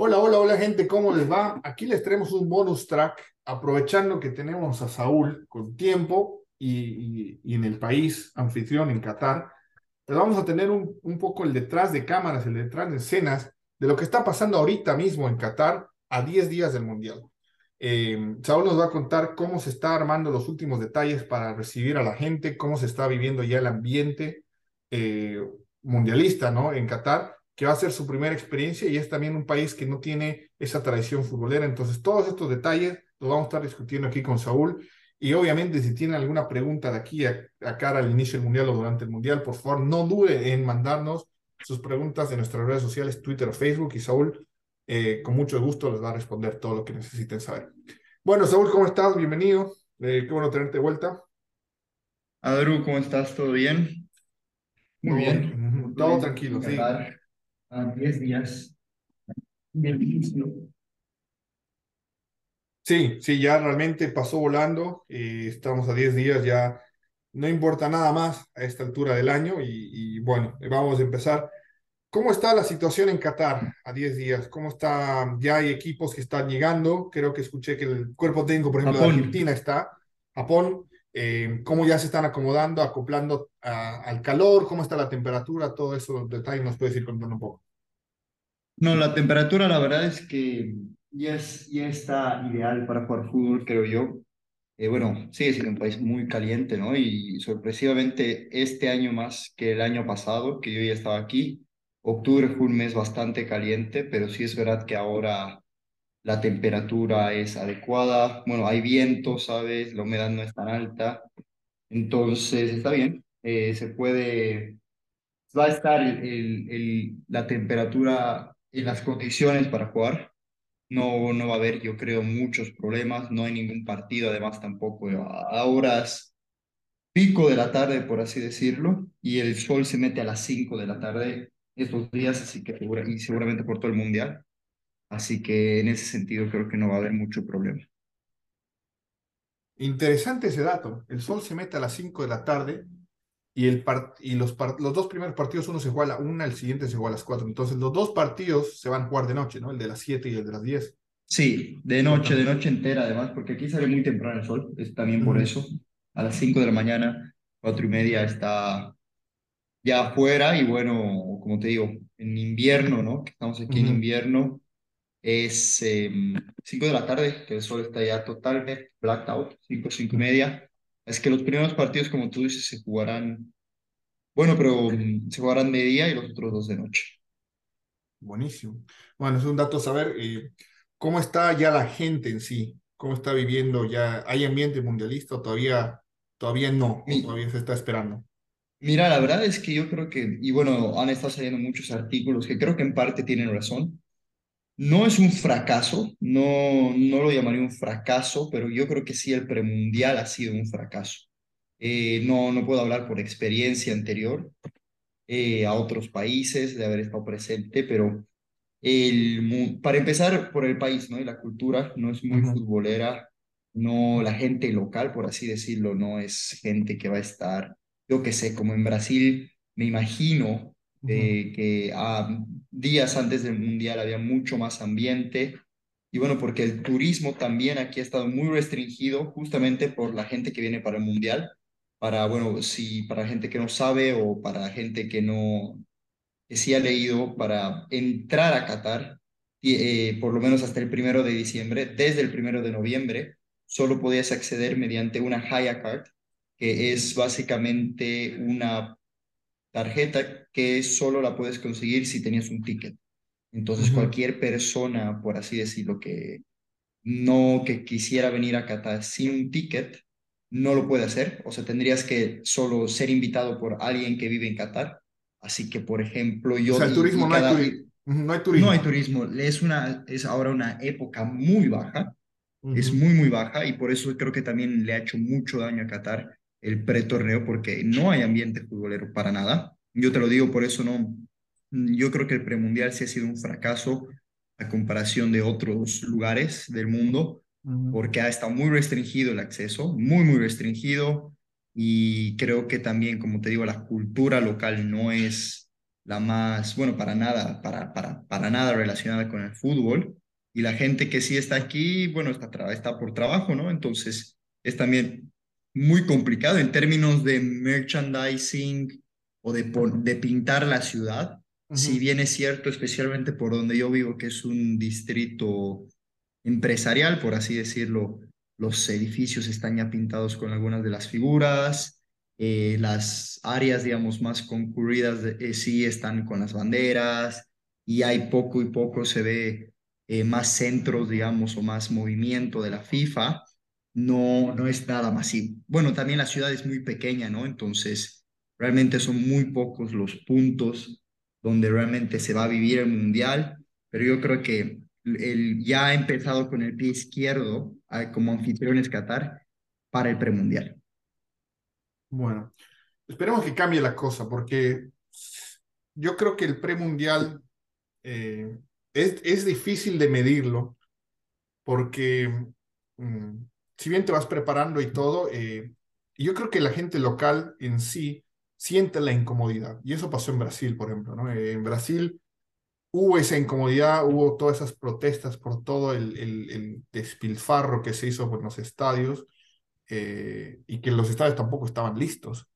Hola, hola, hola gente, ¿cómo les va? Aquí les traemos un bonus track, aprovechando que tenemos a Saúl con tiempo y, y, en el país anfitrión, en Qatar. Les vamos a tener un, un, poco el detrás de cámaras, el detrás de escenas de lo que está pasando ahorita mismo en Qatar a 10 días del Mundial. Eh, Saúl nos va a contar cómo se está armando los últimos detalles para recibir a la gente, cómo se está viviendo ya el ambiente eh, mundialista ¿no? en Qatar que va a ser su primera experiencia y es también un país que no tiene esa tradición futbolera. Entonces, todos estos detalles los vamos a estar discutiendo aquí con Saúl. Y obviamente, si tienen alguna pregunta de aquí a, cara al inicio del Mundial o durante el Mundial, por favor, no dude en mandarnos sus preguntas en nuestras redes sociales, Twitter o Facebook. Y Saúl, eh, con mucho gusto, les va a responder todo lo que necesiten saber. Bueno, Saúl, ¿cómo estás? Bienvenido. Eh, qué bueno tenerte de vuelta. Adru, ¿cómo estás? ¿Todo bien? Muy, bien. Todo tranquilo, sí a 10 días del inicio. Sí, sí, ya realmente pasó volando. y estamos a 10 días, ya no importa nada más a esta altura del año. Y, bueno, vamos a empezar. ¿Cómo está la situación en Qatar a 10 días? ¿Cómo está? Ya hay equipos que están llegando. Creo que escuché que el cuerpo técnico, por ejemplo, de Argentina está. Japón. Eh, ¿Cómo ya se están acomodando, acoplando al calor? ¿Cómo está la temperatura? Todo eso, detalles nos puedes ir contando un poco. No, la temperatura la verdad es que ya, es, ya está ideal para jugar fútbol, creo yo. Eh, bueno, sigue siendo un país muy caliente, ¿no? Y sorpresivamente este año más que el año pasado, que yo ya estaba aquí, octubre fue un mes bastante caliente, pero sí es verdad que ahora la temperatura es adecuada, bueno, hay viento, ¿sabes? La humedad no es tan alta, entonces está bien, eh, se puede, va a estar el, la temperatura en las condiciones para jugar. No, no va a haber, yo creo, muchos problemas, no hay ningún partido, además tampoco a horas pico de la tarde, por así decirlo, y el sol se mete a las 5 de la tarde estos días, así que y seguramente por todo el mundial. Así que en ese sentido creo que no va a haber mucho problema. Interesante ese dato. El sol se mete a las 5 de la tarde y, el y los, los dos primeros partidos, uno se juega a la una, el siguiente se juega a las 4. Entonces los dos partidos se van a jugar de noche, ¿no? El de las 7 y el de las 10. Sí, de noche, de noche entera además, porque aquí sale muy temprano el sol, es también por eso. A las 5 de la mañana, cuatro y media está ya afuera y bueno, como te digo, en invierno, ¿no? Estamos aquí en invierno, es 5 em, de la tarde, que el sol está ya totalmente blacked out, 5, 5 y media. Es que los primeros partidos, como tú dices, se jugarán, bueno, pero mm, se jugarán de día y los otros dos de noche. Buenísimo. Bueno, es un dato saber eh, cómo está ya la gente en sí, cómo está viviendo ya. ¿Hay ambiente mundialista o todavía, todavía no? todavía se está esperando. Mira, la verdad es que yo creo que, y bueno, han estado saliendo muchos artículos que creo que en parte tienen razón, no es un fracaso, no, no lo llamaría un fracaso, pero yo creo que sí el premundial ha sido un fracaso. Eh, no, no puedo hablar por experiencia anterior eh, a otros países de haber estado presente, pero el, para empezar por el país, ¿no? Y la cultura no es muy futbolera, no, la gente local, por así decirlo, no es gente que va a estar, yo qué sé, como en Brasil, me imagino que a días antes del Mundial había mucho más ambiente. Y bueno, porque el turismo también aquí ha estado muy restringido justamente por la gente que viene para el Mundial. Para, bueno, si para gente que no sabe o para gente que no, que sí ha leído, para entrar a Qatar, eh, por lo menos hasta el primero de diciembre, desde el primero de noviembre, solo podías acceder mediante una Haya Card, que es básicamente una tarjeta que solo la puedes conseguir si tenías un ticket. Entonces, cualquier persona, por así decirlo, que no que quisiera venir a Qatar sin un ticket, no lo puede hacer. O sea, tendrías que solo ser invitado por alguien que vive en Qatar. Así que, por ejemplo, yo... O sea, el turismo no, hay no, hay turismo. No hay turismo. Es, una, es ahora una época muy baja. Es muy, muy baja y por eso creo que también le ha hecho mucho daño a Qatar el pretorneo porque no hay ambiente futbolero para nada. Yo te lo digo, por eso no. Yo creo que el premundial sí ha sido un fracaso a comparación de otros lugares del mundo, porque ha estado muy restringido el acceso, muy, muy restringido. Y creo que también, como te digo, la cultura local no es la más, bueno, para nada, para, para, para nada relacionada con el fútbol. Y la gente que sí está aquí, bueno, está, está por trabajo, ¿no? Entonces es también muy complicado en términos de merchandising o de, de pintar la ciudad. Si bien es cierto, especialmente por donde yo vivo, que es un distrito empresarial, por así decirlo, los edificios están ya pintados con algunas de las figuras, eh, las áreas, digamos, más concurridas eh, sí están con las banderas y hay poco y poco se ve eh, más centros, digamos, o más movimiento de la FIFA. No, no es nada masivo. Bueno, también la ciudad es muy pequeña, ¿no? Entonces, realmente son muy pocos los puntos donde realmente se va a vivir el mundial, pero yo creo que el, ya ha empezado con el pie izquierdo como anfitriones Qatar para el premundial. Bueno, esperemos que cambie la cosa, porque yo creo que el premundial eh, es, es difícil de medirlo, porque mm, si bien te vas preparando y todo, eh, yo creo que la gente local en sí siente la incomodidad. Y eso pasó en Brasil, por ejemplo. ¿no? Eh, en Brasil hubo esa incomodidad, hubo todas esas protestas por todo el, el, despilfarro que se hizo por los estadios eh, y que los estadios tampoco estaban listos.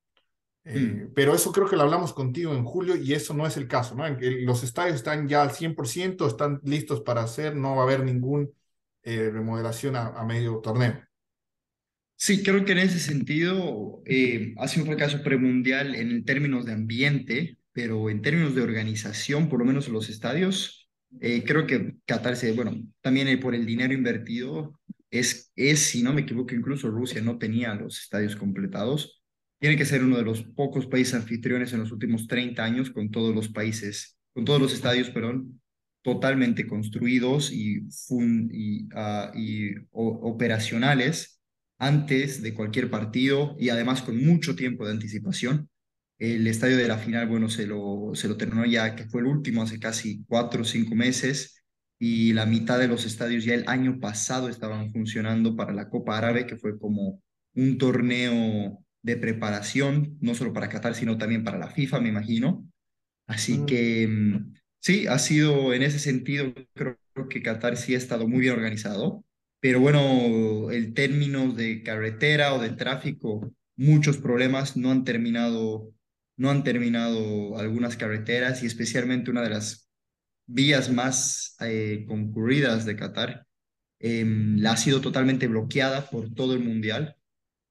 Eh, mm. Pero eso creo que lo hablamos contigo en julio y eso no es el caso, ¿no? Los estadios están ya al 100%, están listos para hacer, no va a haber ninguna eh, remodelación a, medio torneo. Sí, creo que en ese sentido ha sido un fracaso premundial en términos de ambiente, pero en términos de organización, por lo menos en los estadios, eh, creo que Qatar se, bueno, también por el dinero invertido, es, es, si no me equivoco, incluso Rusia no tenía los estadios completados. Tiene que ser uno de los pocos países anfitriones en los últimos 30 años con todos los países, con todos los estadios, perdón, totalmente construidos y, fun, y, uh, y operacionales antes de cualquier partido y además con mucho tiempo de anticipación. El estadio de la final, bueno, se lo, se lo terminó ya, que fue el último hace casi cuatro o cinco meses, y la mitad de los estadios ya el año pasado estaban funcionando para la Copa Árabe, que fue como un torneo de preparación, no solo para Qatar, sino también para la FIFA, me imagino. Así que mm, sí, ha sido en ese sentido, creo que Qatar sí ha estado muy bien organizado, pero bueno, el término de carretera o de tráfico, muchos problemas no han terminado no han terminado algunas carreteras y especialmente una de las vías más eh, concurridas de Qatar em, la ha sido totalmente bloqueada por todo el mundial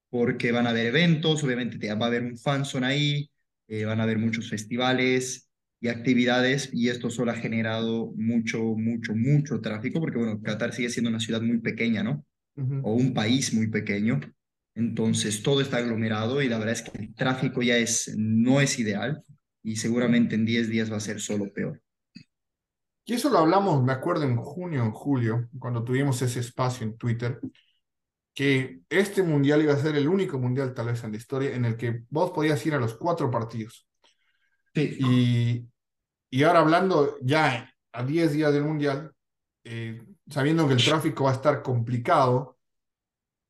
porque van a haber eventos, obviamente va a haber un fanzone ahí, eh, van a haber muchos festivales y actividades y esto solo ha generado mucho, mucho, mucho tráfico porque bueno, Qatar sigue siendo una ciudad muy pequeña, ¿no? O un país muy pequeño entonces todo está aglomerado y la verdad es que el tráfico ya es, no es ideal y seguramente en 10 días va a ser solo peor. Y eso lo hablamos, me acuerdo, en junio, en julio, cuando tuvimos ese espacio en Twitter, que este mundial iba a ser el único mundial tal vez en la historia en el que vos podías ir a los cuatro partidos. Sí. Y, y ahora hablando ya a 10 días del mundial, eh, sabiendo que el tráfico va a estar complicado,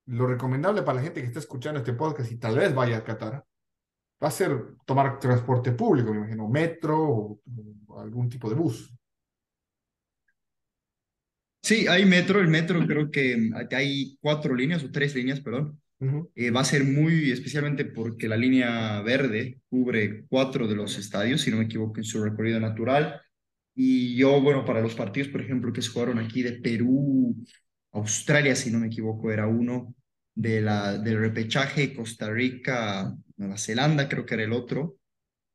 lo recomendable para la gente que está escuchando este podcast y tal vez vaya a Qatar va a ser tomar transporte público, me imagino, metro o, algún tipo de bus. Sí, hay metro. El metro creo que hay cuatro líneas o tres líneas, perdón. Eh, va a ser muy especialmente porque la línea verde cubre cuatro de los estadios, si no me equivoco, en su recorrido natural. Y yo, bueno, para los partidos, por ejemplo, que se jugaron aquí de Perú, Australia, si no me equivoco, era uno, de la, del repechaje Costa Rica, Nueva Zelanda, creo que era el otro.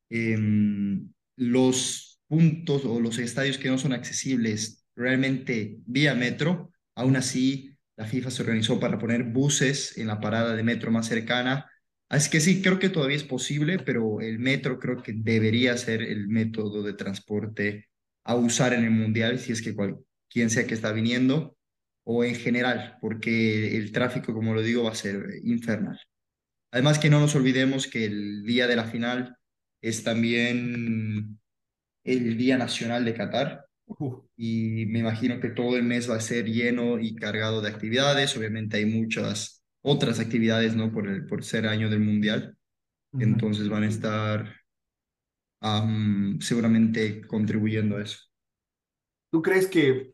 Em, los puntos o los estadios que no son accesibles realmente vía metro, aún así la FIFA se organizó para poner buses en la parada de metro más cercana. Así que sí, creo que todavía es posible, pero el metro creo que debería ser el método de transporte a usar en el Mundial, si es que cual, quien sea que está viniendo o en general, porque el tráfico, como lo digo, va a ser infernal. Además que no nos olvidemos que el día de la final es también el Día Nacional de Qatar y me imagino que todo el mes va a ser lleno y cargado de actividades. Obviamente hay muchas otras actividades, ¿no? Por, el, por ser año del Mundial. Entonces van a estar seguramente contribuyendo a eso. ¿Tú crees que,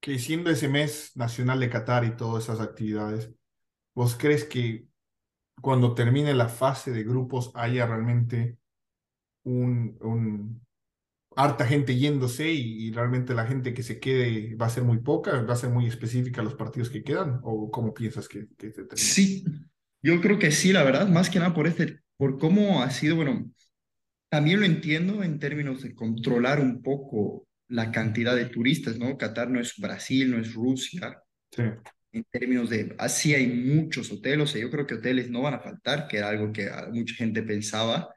que siendo ese mes nacional de Qatar y todas esas actividades, vos crees que cuando termine la fase de grupos haya realmente un, un harta gente yéndose y, realmente la gente que se quede va a ser muy poca, va a ser muy específica los partidos que quedan? ¿O cómo piensas que, que se termine? Sí, yo creo que sí, la verdad, más que nada por, este, por cómo ha sido, bueno, también lo entiendo en términos de controlar un poco la cantidad de turistas, ¿no? Qatar no es Brasil, no es Rusia. Sí. En términos de, así hay muchos hoteles, o sea, yo creo que hoteles no van a faltar, que era algo que mucha gente pensaba,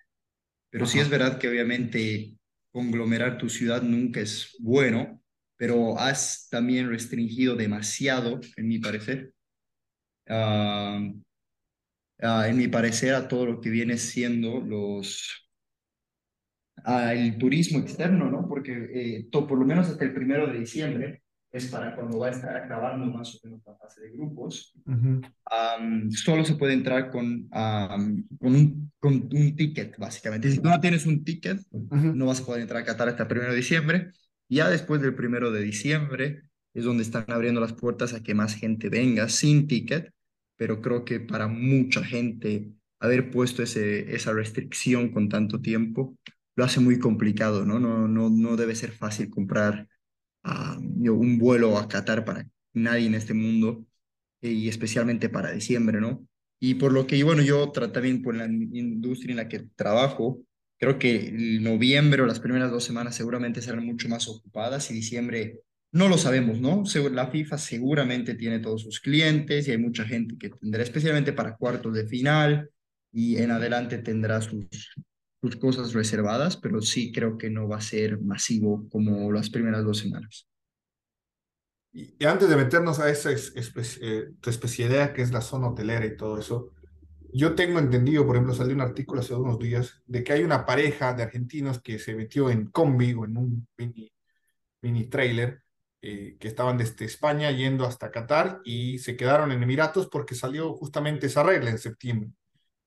pero sí es verdad que obviamente conglomerar tu ciudad nunca es bueno, pero has también restringido demasiado, en mi parecer, ah, ah, en mi parecer, a todo lo que viene siendo los el turismo externo, ¿no? Porque eh, por lo menos hasta el primero de diciembre es para cuando va a estar acabando más o menos la fase de grupos. solo se puede entrar con, con, un, con un ticket, básicamente. Si tú no tienes un ticket, no vas a poder entrar a Qatar hasta el primero de diciembre. Ya después del primero de diciembre es donde están abriendo las puertas a que más gente venga sin ticket, pero creo que para mucha gente haber puesto ese, esa restricción con tanto tiempo lo hace muy complicado, ¿no? No, no, no debe ser fácil comprar un vuelo a Qatar para nadie en este mundo y especialmente para diciembre, ¿no? Y por lo que, bueno, yo también por la industria en la que trabajo, creo que noviembre o las primeras dos semanas seguramente serán mucho más ocupadas y diciembre no lo sabemos, ¿no? La FIFA seguramente tiene todos sus clientes y hay mucha gente que tendrá, especialmente para cuartos de final y en adelante tendrá sus, sus cosas reservadas, pero sí creo que no va a ser masivo como las primeras dos semanas. Y, antes de meternos a esa eh, tu especialidad que es la zona hotelera y todo eso, yo tengo entendido, por ejemplo, salió un artículo hace unos días de que hay una pareja de argentinos que se metió en combi o en un mini, mini trailer eh, que estaban desde España yendo hasta Qatar y se quedaron en Emiratos porque salió justamente esa regla en septiembre,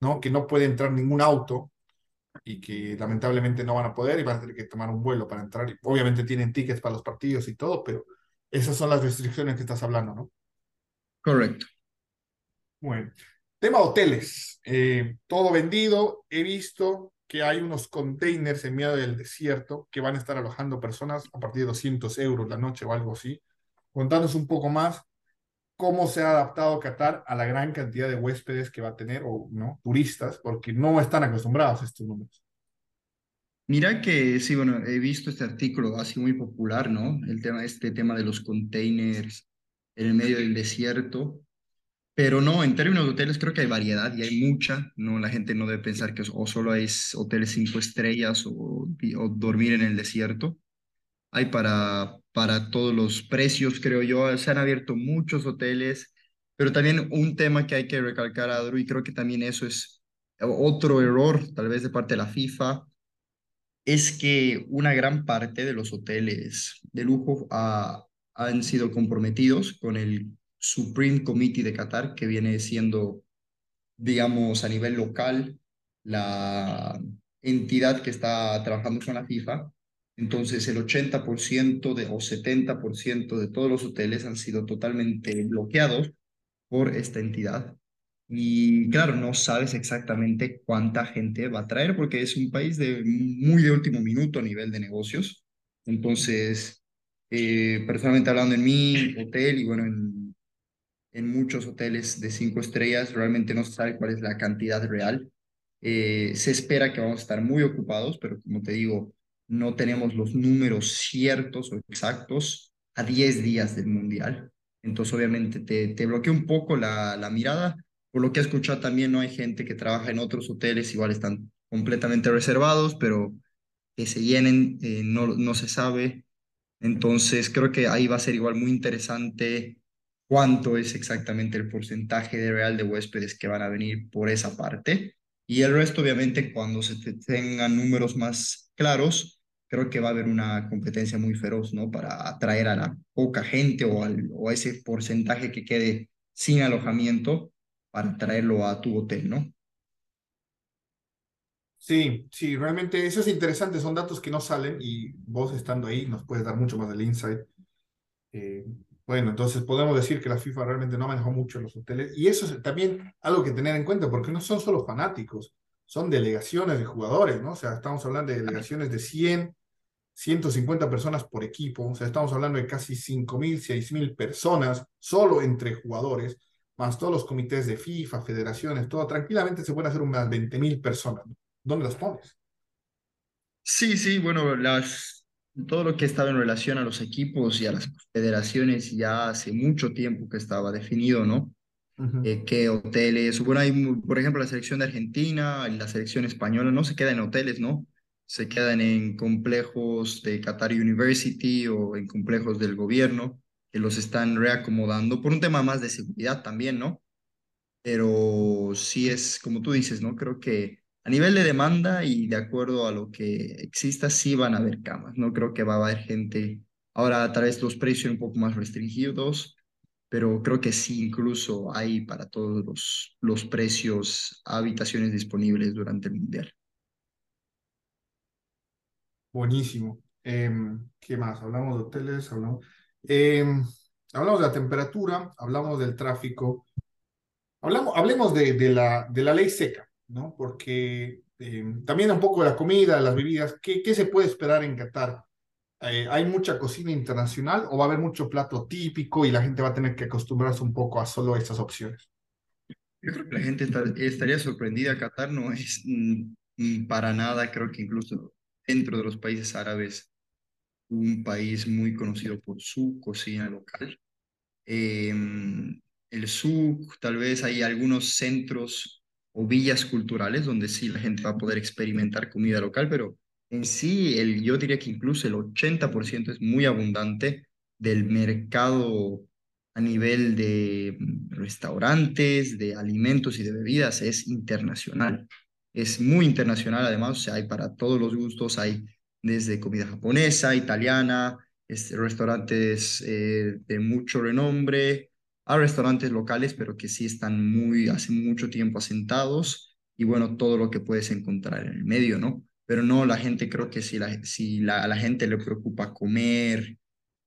¿no? Que no puede entrar ningún auto y que lamentablemente no van a poder y van a tener que tomar un vuelo para entrar. Y obviamente tienen tickets para los partidos y todo, pero esas son las restricciones que estás hablando, ¿no? Correcto. Bueno, tema hoteles. Eh, todo vendido. He visto que hay unos containers en medio del desierto que van a estar alojando personas a partir de 200 euros la noche o algo así. Contanos un poco más cómo se ha adaptado Qatar a la gran cantidad de huéspedes que va a tener, o no, turistas, porque no están acostumbrados a estos números. Mira que sí, bueno, he visto este artículo así muy popular, ¿no? El tema, este tema de los containers en el medio del desierto. Pero no, en términos de hoteles creo que hay variedad y hay mucha, ¿no? La gente no debe pensar que solo hay hoteles cinco estrellas o dormir en el desierto hay para, para todos los precios, creo yo. Se han abierto muchos hoteles, pero también un tema que hay que recalcar, Adru, y creo que también eso es otro error, tal vez de parte de la FIFA, es que una gran parte de los hoteles de lujo han sido comprometidos con el Supreme Committee de Qatar, que viene siendo, digamos, a nivel local, la entidad que está trabajando con la FIFA entonces, el 80% de, o 70% de todos los hoteles han sido totalmente bloqueados por esta entidad. Y claro, no sabes exactamente cuánta gente va a traer porque es un país de muy de último minuto a nivel de negocios. Entonces, eh, personalmente hablando en mi hotel y bueno, en, en muchos hoteles de cinco estrellas, realmente no se sabe cuál es la cantidad real. Eh, se espera que vamos a estar muy ocupados, pero como te digo, no tenemos los números ciertos o exactos a 10 días del Mundial. Entonces, obviamente, te, te bloquea un poco la, la mirada. Por lo que he escuchado también, no hay gente que trabaja en otros hoteles, igual están completamente reservados, pero que se llenen, eh, no, no se sabe. Entonces, creo que ahí va a ser igual muy interesante cuánto es exactamente el porcentaje de real de huéspedes que van a venir por esa parte. Y el resto, obviamente, cuando se tengan números más claros, creo que va a haber una competencia muy feroz, ¿no? Para atraer a la poca gente o, a ese porcentaje que quede sin alojamiento para traerlo a tu hotel, ¿no? Sí, sí, realmente eso es interesante, son datos que no salen y vos estando ahí nos puedes dar mucho más del insight. Eh, bueno, entonces podemos decir que la FIFA realmente no manejó mucho los hoteles y eso es también algo que tener en cuenta porque no son solo fanáticos, son delegaciones de jugadores, ¿no? O sea, estamos hablando de delegaciones de 100, 150 personas por equipo, o sea, estamos hablando de casi 5.000, 6.000 personas solo entre jugadores, más todos los comités de FIFA, federaciones, todo, tranquilamente se pueden hacer unas 20.000 personas. ¿Dónde las pones? Sí, sí, bueno, las, todo lo que estaba en relación a los equipos y a las federaciones ya hace mucho tiempo que estaba definido, ¿no? Eh, qué hoteles, bueno, hay, por ejemplo, la selección de Argentina y la selección española no se quedan en hoteles, ¿no? Se quedan en complejos de Qatar University o en complejos del gobierno que los están reacomodando por un tema más de seguridad también, ¿no? Pero sí es, como tú dices, ¿no? Creo que a nivel de demanda y de acuerdo a lo que exista, sí van a haber camas. No creo que va a haber gente. Ahora, tal vez los precios un poco más restringidos, pero creo que sí, incluso hay para todos los, los precios habitaciones disponibles durante el Mundial. Buenísimo. Em, ¿Qué más? Hablamos de hoteles, hablamos, em, hablamos de la temperatura, hablamos del tráfico, hablamos, hablemos de, de, la, de la ley seca. ¿no? Porque eh, también un poco de la comida, las bebidas, ¿qué, qué se puede esperar en Qatar? Eh, ¿Hay mucha cocina internacional o va a haber mucho plato típico y la gente va a tener que acostumbrarse un poco a solo estas opciones? Yo creo que la gente estaría sorprendida. Qatar no es mm, para nada, creo que incluso dentro de los países árabes, un país muy conocido por su cocina local. Eh, el souk, tal vez hay algunos centros o villas culturales donde sí la gente va a poder experimentar comida local, pero en sí el, yo diría que incluso el 80% es muy abundante del mercado a nivel de restaurantes, de alimentos y de bebidas, es internacional. Es muy internacional además, o sea, hay para todos los gustos, hay desde comida japonesa, italiana, este, restaurantes eh, de mucho renombre, a restaurantes locales, pero que sí están muy, hace mucho tiempo asentados y bueno, todo lo que puedes encontrar en el medio, ¿no? Pero no, la gente creo que si, la, si la, a la gente le preocupa comer,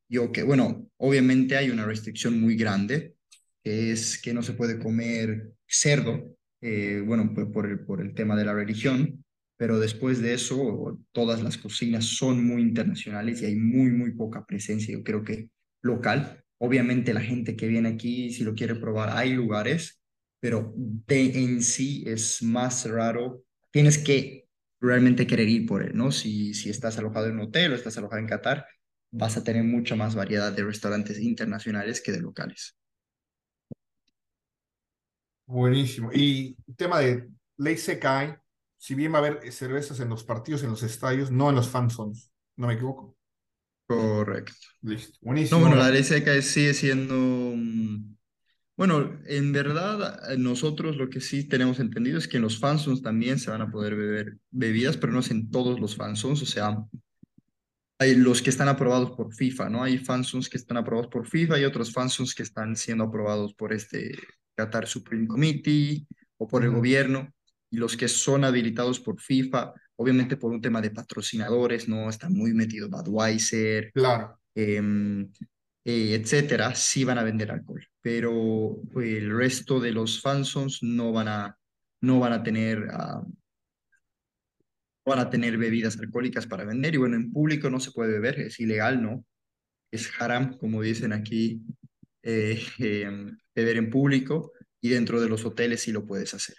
yo que, bueno, obviamente hay una restricción muy grande, que es que no se puede comer cerdo, eh, bueno, por, por, el, por el tema de la religión, pero después de eso, todas las cocinas son muy internacionales y hay muy, muy poca presencia, yo creo que local. Obviamente la gente que viene aquí, si lo quiere probar, hay lugares, pero de en sí es más raro. Tienes que realmente querer ir por él, ¿no? Si, si estás alojado en un hotel o estás alojado en Qatar, vas a tener mucha más variedad de restaurantes internacionales que de locales. Buenísimo. Y tema de ley seca, si bien va a haber cervezas en los partidos, en los estadios, no en los fan zones, ¿no me equivoco? Correcto. Listo. Buenísimo. No, bueno, la ley seca sigue siendo... Mm, bueno, en verdad, nosotros lo que sí tenemos entendido es que en los fansons también se van a poder beber bebidas, pero no es en todos los fansons, o sea, hay los que están aprobados por FIFA, ¿no? Hay fansons que están aprobados por FIFA y otros fansons que están siendo aprobados por este Qatar Supreme Committee o por el gobierno, y los que son habilitados por FIFA obviamente por un tema de patrocinadores, ¿no? Está muy metido Budweiser, claro. Em, eh, etcétera, sí van a vender alcohol, pero el resto de los fansons no van a, no van a tener... Uh, van a tener bebidas alcohólicas para vender y bueno, en público no se puede beber, es ilegal, ¿no? Es haram, como dicen aquí, eh, em, beber en público y dentro de los hoteles sí lo puedes hacer.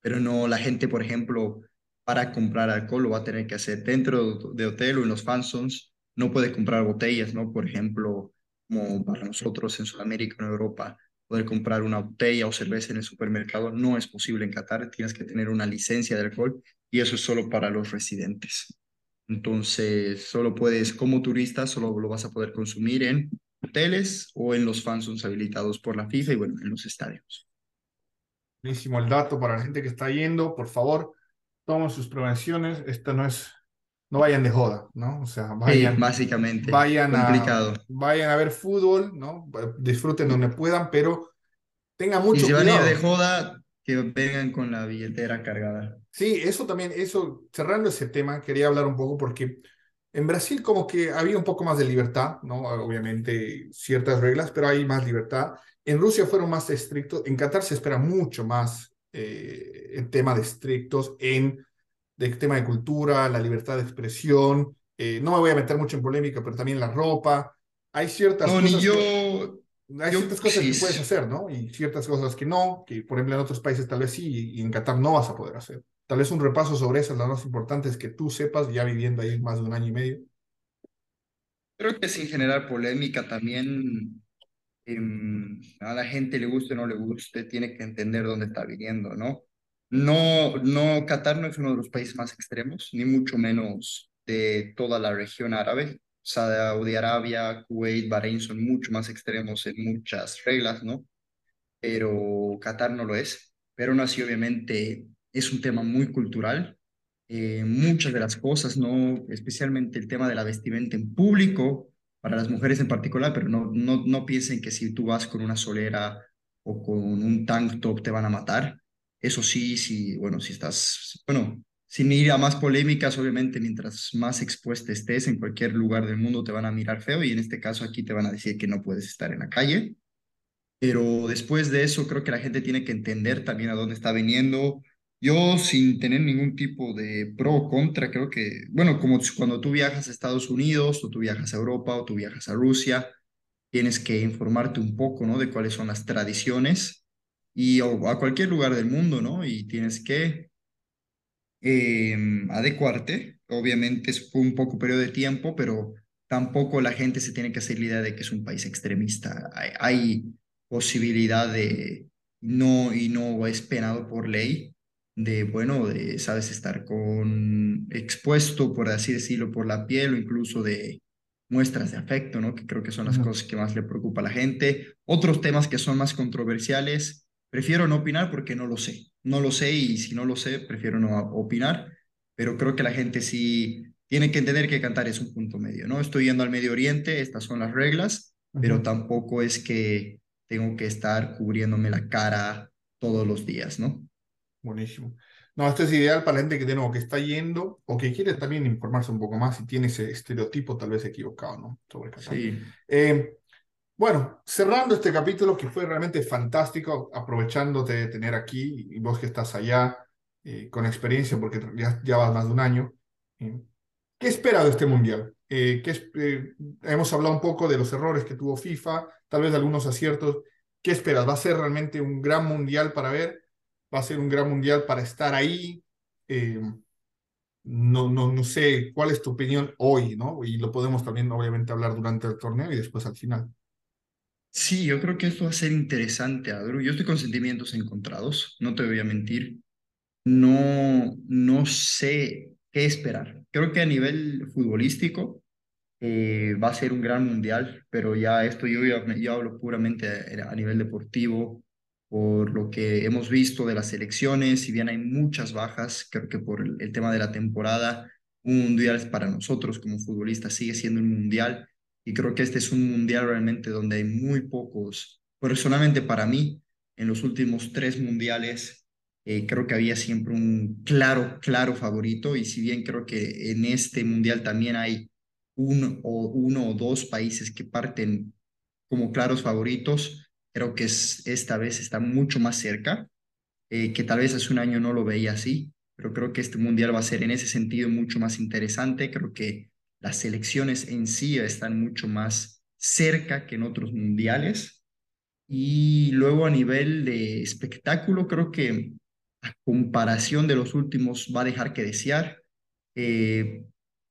Pero no, la gente, por ejemplo, para comprar alcohol lo va a tener que hacer dentro de hotel o en los fansons. No puede comprar botellas, ¿no? Por ejemplo, como para nosotros en Sudamérica, en Europa, poder comprar una botella o cerveza en el supermercado no es posible en Qatar. Tienes que tener una licencia de alcohol y eso es solo para los residentes. Entonces, solo puedes, como turista, solo lo vas a poder consumir en hoteles o en los fansons habilitados por la FIFA y bueno, en los estadios. Buenísimo el dato para la gente que está yendo. Por favor, tomen sus prevenciones, esto no es, no vayan de joda, ¿no? O sea, vayan, básicamente, vayan A, vayan a ver fútbol, ¿no? Disfruten donde puedan, pero tengan mucho y si van a ir de joda, que vengan con la billetera cargada. Sí, eso también, eso, cerrando ese tema, quería hablar un poco porque en Brasil como que había un poco más de libertad, ¿no? Obviamente ciertas reglas, pero hay más libertad. En Rusia fueron más estrictos, en Qatar se espera mucho más eh, el tema de estrictos en el tema de cultura, la libertad de expresión. Eh, no me voy a meter mucho en polémica, pero también la ropa. Hay ciertas no, cosas. Ni yo, hay ciertas cosas que puedes hacer, ¿no? Y ciertas cosas que no, que por ejemplo en otros países tal vez sí, y en Qatar no vas a poder hacer. Tal vez un repaso sobre esas, las más importantes que tú sepas, ya viviendo ahí más de un año y medio. Creo que sin generar polémica también em, a la gente le guste o no le guste, tiene que entender dónde está viviendo, ¿no? No, no, Qatar no es uno de los países más extremos, ni mucho menos de toda la región árabe. Saudi Arabia, Kuwait, Bahrein son mucho más extremos en muchas reglas, ¿no? Pero Qatar no lo es. Pero aún así, obviamente, es un tema muy cultural. Eh, muchas de las cosas, ¿no? Especialmente el tema de la vestimenta en público, para las mujeres en particular, pero no, no, no piensen que si tú vas con una solera o con un tank top te van a matar. Eso sí, sí, bueno, si estás, bueno, sin ir a más polémicas, obviamente, mientras más expuesta estés en cualquier lugar del mundo te van a mirar feo y en este caso aquí te van a decir que no puedes estar en la calle. Pero después de eso, creo que la gente tiene que entender también a dónde está viniendo. Yo, sin tener ningún tipo de pro o contra, creo que, bueno, como cuando tú viajas a Estados Unidos o tú viajas a Europa o tú viajas a Rusia, tienes que informarte un poco, ¿no? De cuáles son las tradiciones y a cualquier lugar del mundo, ¿no? Y tienes que eh, adecuarte. Obviamente es un poco periodo de tiempo, pero tampoco la gente se tiene que hacer la idea de que es un país extremista. Hay, hay posibilidad de no y no es penado por ley de, bueno, de, sabes, estar con expuesto, por así decirlo, por la piel o incluso de muestras de afecto, ¿no? Que creo que son las cosas que más le preocupa a la gente. Otros temas que son más controversiales, prefiero no opinar porque no lo sé no lo sé y si no lo sé, prefiero no opinar, pero creo que la gente sí tiene que entender que cantar es un punto medio, ¿no? Estoy yendo al Medio Oriente, estas son las reglas, pero tampoco es que tengo que estar cubriéndome la cara todos los días, ¿no? Buenísimo. No, esto es ideal para la gente que, de nuevo, que está yendo o que quiere también informarse un poco más y tiene ese estereotipo tal vez equivocado, ¿no? Sobre Sí. Eh, bueno, cerrando este capítulo que fue realmente fantástico, aprovechándote de tener aquí y vos que estás allá eh, con experiencia, porque ya, ya vas más de un año. Eh, ¿Qué espera de este mundial? Eh, ¿qué, hemos hablado un poco de los errores que tuvo FIFA, tal vez de algunos aciertos. ¿Qué esperas? ¿Va a ser realmente un gran mundial para ver? ¿Va a ser un gran mundial para estar ahí? no, no, no sé cuál es tu opinión hoy, ¿no? Y lo podemos también, obviamente, hablar durante el torneo y después al final. Sí, yo creo que esto va a ser interesante, Adru. Yo estoy con sentimientos encontrados, no te voy a mentir. No, no sé qué esperar. Creo que a nivel futbolístico eh, va a ser un gran mundial, pero ya esto yo, yo hablo puramente a, a nivel deportivo, por lo que hemos visto de las elecciones, si bien hay muchas bajas, creo que por el, el tema de la temporada, un mundial para nosotros como futbolistas sigue siendo un mundial y creo que este es un mundial realmente donde hay muy pocos, personalmente para mí, en los últimos tres mundiales, eh, creo que había siempre un claro, claro favorito. Y si bien creo que en este mundial también hay un, o, uno o dos países que parten como claros favoritos, creo que es, esta vez está mucho más cerca, eh, que tal vez hace un año no lo veía así, pero creo que este mundial va a ser en ese sentido mucho más interesante. Creo que las selecciones en sí están mucho más cerca que en otros mundiales. Y luego a nivel de espectáculo, creo que a comparación de los últimos va a dejar que desear. Eh,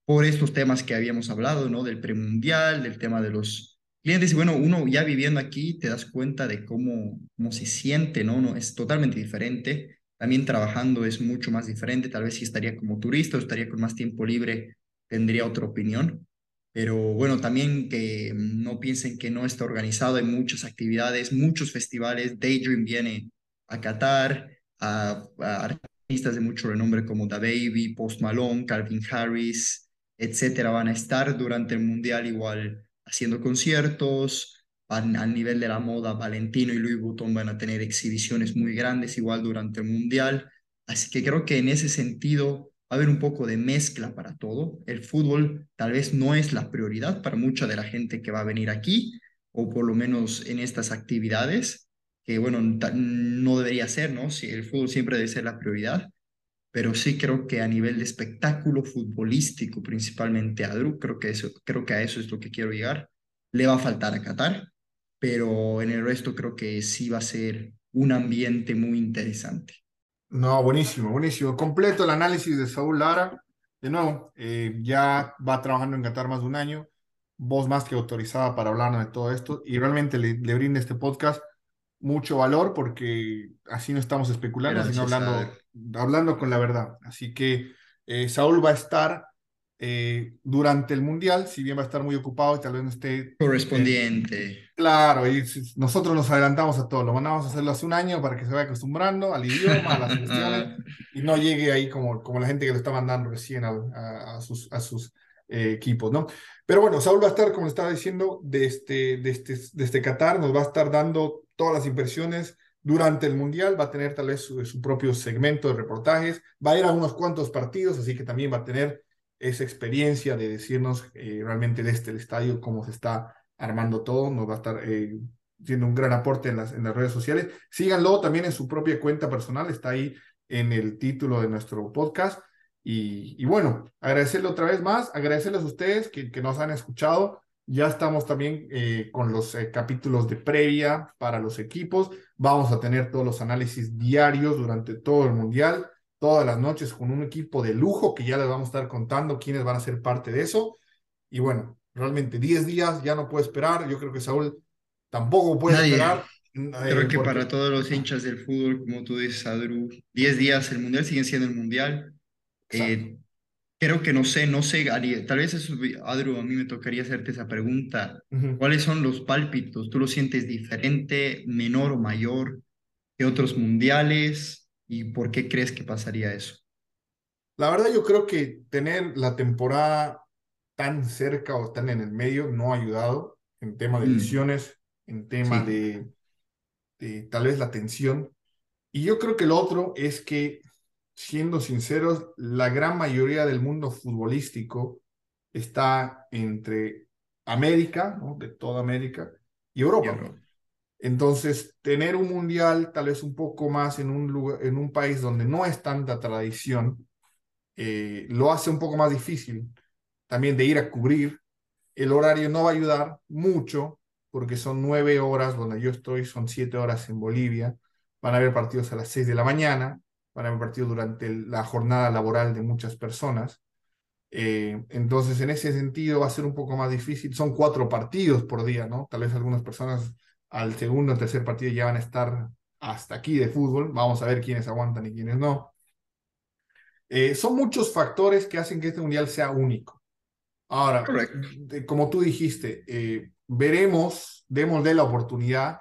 por estos temas que habíamos hablado, ¿no? Del premundial, del tema de los clientes. Y bueno, uno ya viviendo aquí te das cuenta de cómo, cómo se siente, ¿no? no es totalmente diferente. También trabajando es mucho más diferente. Tal vez si estaría como turista o estaría con más tiempo libre, tendría otra opinión. Pero bueno, también que no piensen que no está organizado, hay muchas actividades, muchos festivales. Daydream viene a Qatar, a, artistas de mucho renombre como Da Baby, Post Malone, Calvin Harris, etcétera, van a estar durante el Mundial igual haciendo conciertos. al nivel de la moda, Valentino y Louis Vuitton van a tener exhibiciones muy grandes igual durante el Mundial. Así que creo que en ese sentido va a haber un poco de mezcla para todo. El fútbol tal vez no es la prioridad para mucha de la gente que va a venir aquí, o por lo menos en estas actividades, que bueno, no debería ser, ¿no? Si el fútbol siempre debe ser la prioridad, pero sí creo que a nivel de espectáculo futbolístico, principalmente a Drew, creo que, eso, creo que a eso es lo que quiero llegar. Le va a faltar a Qatar, pero en el resto creo que sí va a ser un ambiente muy interesante. No, buenísimo, buenísimo. Completo el análisis de Saúl Lara. De nuevo, eh, ya va trabajando en Qatar más de un año, voz más que autorizada para hablar de todo esto y realmente le, le este podcast mucho valor porque así no estamos especulando, sino hablando, hablando con la verdad. Así que eh, Saúl va a estar eh, durante el Mundial, si bien va a estar muy ocupado y tal vez no esté... Correspondiente. claro, y nosotros nos adelantamos a todo, lo mandamos a hacerlo hace un año para que se vaya acostumbrando al idioma, a las cuestiones, y no llegue ahí como, como la gente que lo está mandando recién a, a, sus, a sus eh, equipos, ¿no? Pero bueno, Saúl va a estar, como estaba diciendo, de este, de, este, de este Qatar, nos va a estar dando todas las inversiones durante el Mundial, va a tener tal vez su, propio segmento de reportajes, va a ir a unos cuantos partidos, así que también va a tener esa experiencia de decirnos eh, realmente desde el estadio cómo se está armando todo, nos va a estar eh, siendo un gran aporte en las, en las redes sociales. Síganlo también en su propia cuenta personal, está ahí en el título de nuestro podcast. Y, y bueno, agradecerle otra vez más, agradecerles a ustedes que, que nos han escuchado. Ya estamos también eh, con los eh, capítulos de previa para los equipos. Vamos a tener todos los análisis diarios durante todo el Mundial, todas las noches con un equipo de lujo que ya les vamos a estar contando quiénes van a ser parte de eso. Y bueno, realmente 10 días ya no puedo esperar. Yo creo que Saúl tampoco puede esperar. Eh, creo que para todos los hinchas del fútbol, como tú dices, Adru, 10 días el Mundial sigue siendo el Mundial. Eh, Creo que no sé, no sé, tal vez eso, Adru, a mí me tocaría hacerte esa pregunta. ¿Cuáles son los pálpitos? ¿Tú lo sientes diferente, menor o mayor que otros mundiales? ¿Y por qué crees que pasaría eso? La verdad yo creo que tener la temporada tan cerca o tan en el medio no ha ayudado en tema de mm. lesiones, en tema de, de tal vez la tensión. Y yo creo que lo otro es que siendo sinceros, la gran mayoría del mundo futbolístico está entre América, ¿no? de toda América, y Europa. Entonces, tener un mundial tal vez un poco más en un, lugar, en un país donde no es tanta tradición, eh, lo hace un poco más difícil también de ir a cubrir. El horario no va a ayudar mucho porque son nueve horas donde yo estoy, son siete horas en Bolivia. Van a haber partidos a las seis de la mañana van a haber partido durante la jornada laboral de muchas personas. Eh, entonces, en ese sentido va a ser un poco más difícil. Son cuatro partidos por día, ¿no? Tal vez algunas personas al segundo o tercer partido ya van a estar hasta aquí de fútbol. Vamos a ver quiénes aguantan y quiénes no. Eh, son muchos factores que hacen que este mundial sea único. Ahora, como tú dijiste, eh, veremos, démosle la oportunidad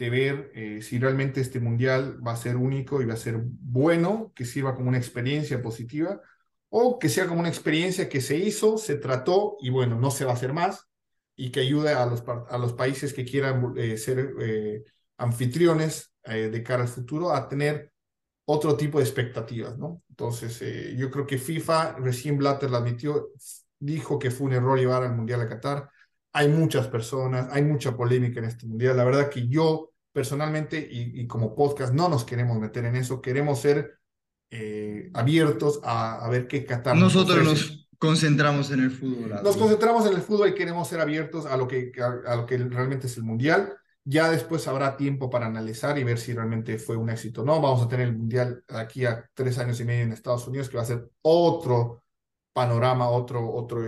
de ver eh, si realmente este mundial va a ser único y va a ser bueno, que sirva como una experiencia positiva, o que sea como una experiencia que se hizo, se trató y bueno, no se va a hacer más, y que ayude a los, a los países que quieran eh, ser eh, anfitriones de cara al futuro a tener otro tipo de expectativas, ¿no? Entonces, yo creo que FIFA, recién Blatter lo admitió, dijo que fue un error llevar al Mundial a Qatar. Hay muchas personas, hay mucha polémica en este Mundial. La verdad que yo personalmente y, como podcast no nos queremos meter en eso, queremos ser eh, abiertos a, ver qué Qatar. Nosotros nos concentramos en el fútbol. Nos concentramos en el fútbol y queremos ser abiertos a lo que, a, lo que realmente es el mundial. Ya después habrá tiempo para analizar y ver si realmente fue un éxito o no. Vamos a tener el mundial aquí a tres años y medio en Estados Unidos, que va a ser otro panorama, otro, otro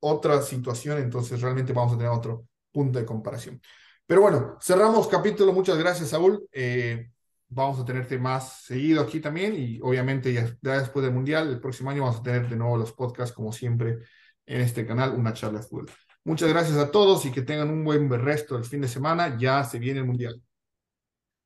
otra situación. Entonces realmente vamos a tener otro punto de comparación. Pero bueno, cerramos capítulo. Muchas gracias, Saúl. Eh, vamos a tenerte más seguido aquí también y obviamente ya, después del Mundial, el próximo año vamos a tener de nuevo los podcasts como siempre en este canal, una charla de. Muchas gracias a todos y que tengan un buen resto del fin de semana. Ya se viene el Mundial.